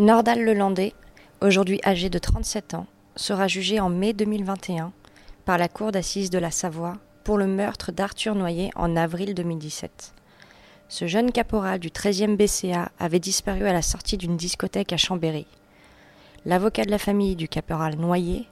Nordal Lelandais, aujourd'hui âgé de 37 ans, sera jugé en mai 2021 par la Cour d'assises de la Savoie pour le meurtre d'Arthur Noyer en avril 2017. Ce jeune caporal du 13e BCA avait disparu à la sortie d'une discothèque à Chambéry. L'avocat de la famille du caporal Noyer,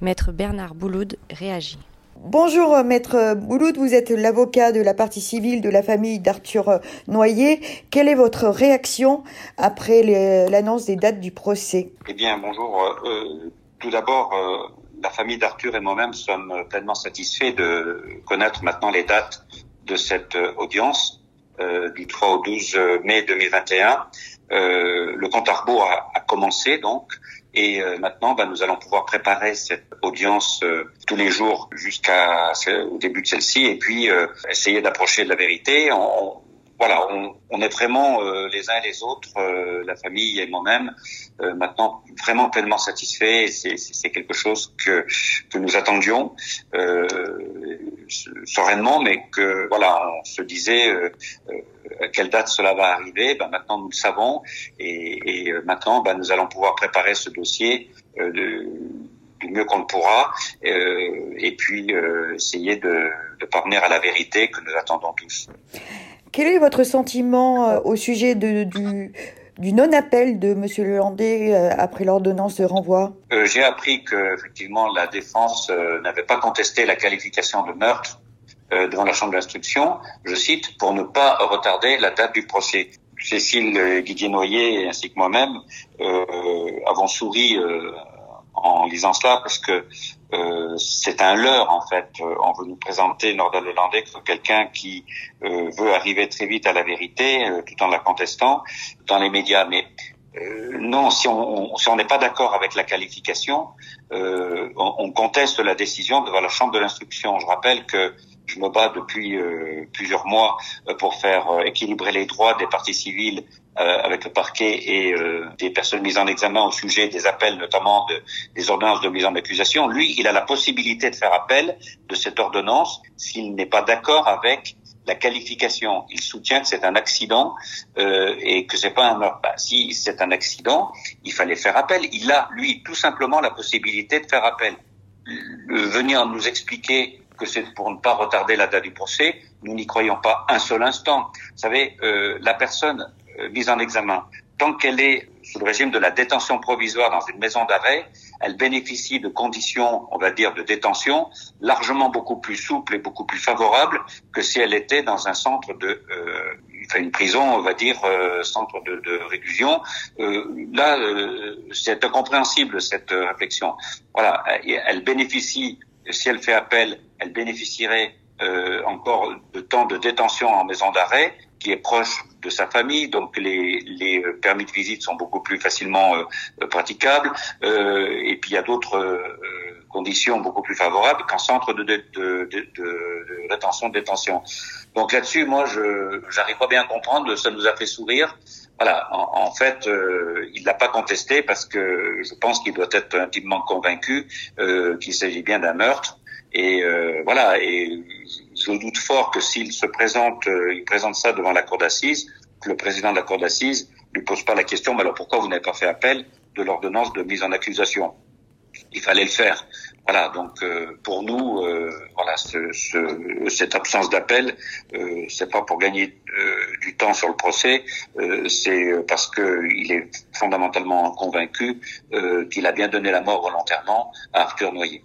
maître Bernard Bouloud, réagit. Bonjour maître Bouloud, vous êtes l'avocat de la partie civile de la famille d'Arthur Noyer. Quelle est votre réaction après l'annonce des dates du procès? Eh bien bonjour. Euh, tout d'abord, euh, la famille d'Arthur et moi-même sommes pleinement satisfaits de connaître maintenant les dates de cette audience euh, du 3 au 12 mai 2021. Euh, le compte à rebours a, a, commencé donc et euh, maintenant bah, nous allons pouvoir préparer cette audience euh, tous les jours jusqu'à au début de celle-ci et puis euh, essayer d'approcher de la vérité. On, voilà, on, on, est vraiment euh, les uns et les autres, euh, la famille et moi-même, maintenant vraiment pleinement satisfaits. C'est quelque chose que, que nous attendions sereinement, mais que voilà, on se disait à quelle date cela va arriver. Ben, maintenant, nous le savons, et, et maintenant, ben, nous allons pouvoir préparer ce dossier du mieux qu'on le pourra, et puis essayer de, de parvenir à la vérité que nous attendons tous. Quel est votre sentiment euh, au sujet de, du, du non-appel de M. Lelandais euh, après l'ordonnance de renvoi euh, J'ai appris que effectivement la défense euh, n'avait pas contesté la qualification de meurtre euh, devant la chambre d'instruction, je cite, pour ne pas retarder la date du procès. Cécile Guidier-Noyer ainsi que moi-même avons souri en lisant cela parce que euh, c'est un leurre en fait. Euh, on veut nous présenter Nordal Hollandais comme quelqu'un qui euh, veut arriver très vite à la vérité euh, tout en la contestant dans les médias. Mais euh, non, si on si on n'est pas d'accord avec la qualification, on, on, conteste la décision devant la chambre de l'instruction. Je rappelle que je me bats depuis euh, plusieurs mois pour faire euh, équilibrer les droits des parties civiles euh, avec le parquet et des personnes mises en examen au sujet des appels, notamment de, des ordonnances de mise en accusation. Lui, il a la possibilité de faire appel de cette ordonnance s'il n'est pas d'accord avec la qualification. Il soutient que c'est un accident euh, et que c'est pas un meurtre. Bah, si c'est un accident, il fallait faire appel. Il a, lui, tout simplement la possibilité de faire appel. Venir nous expliquer que c'est pour ne pas retarder la date du procès, nous n'y croyons pas un seul instant. Vous savez, euh, la personne euh, mise en examen, tant qu'elle est sous le régime de la détention provisoire dans une maison d'arrêt, elle bénéficie de conditions, on va dire, de détention largement beaucoup plus souples et beaucoup plus favorables que si elle était dans un centre de, euh, enfin une prison, on va dire, euh, centre de, de réclusion. Euh, là, euh, c'est incompréhensible cette réflexion. Voilà, elle bénéficie, si elle fait appel, elle bénéficierait euh, encore de temps de détention en maison d'arrêt qui est proche de sa famille, donc les, les permis de visite sont beaucoup plus facilement euh, praticables. Euh, et puis il y a d'autres euh, conditions beaucoup plus favorables qu'en centre de, de, de, de rétention de détention. Donc là-dessus, moi, je j'arrive pas bien à comprendre. Ça nous a fait sourire. Voilà, en, en fait, euh, il l'a pas contesté parce que je pense qu'il doit être intimement convaincu euh, qu'il s'agit bien d'un meurtre. Et euh, voilà, et je doute fort que s'il se présente, euh, il présente ça devant la cour d'assises, que le président de la cour d'assises lui pose pas la question, mais alors pourquoi vous n'avez pas fait appel de l'ordonnance de mise en accusation? Il fallait le faire. Voilà, donc euh, pour nous, euh, voilà, ce, ce, cette absence d'appel, euh, c'est pas pour gagner du temps sur le procès, c'est parce que il est fondamentalement convaincu qu'il a bien donné la mort volontairement à Arthur Noyer.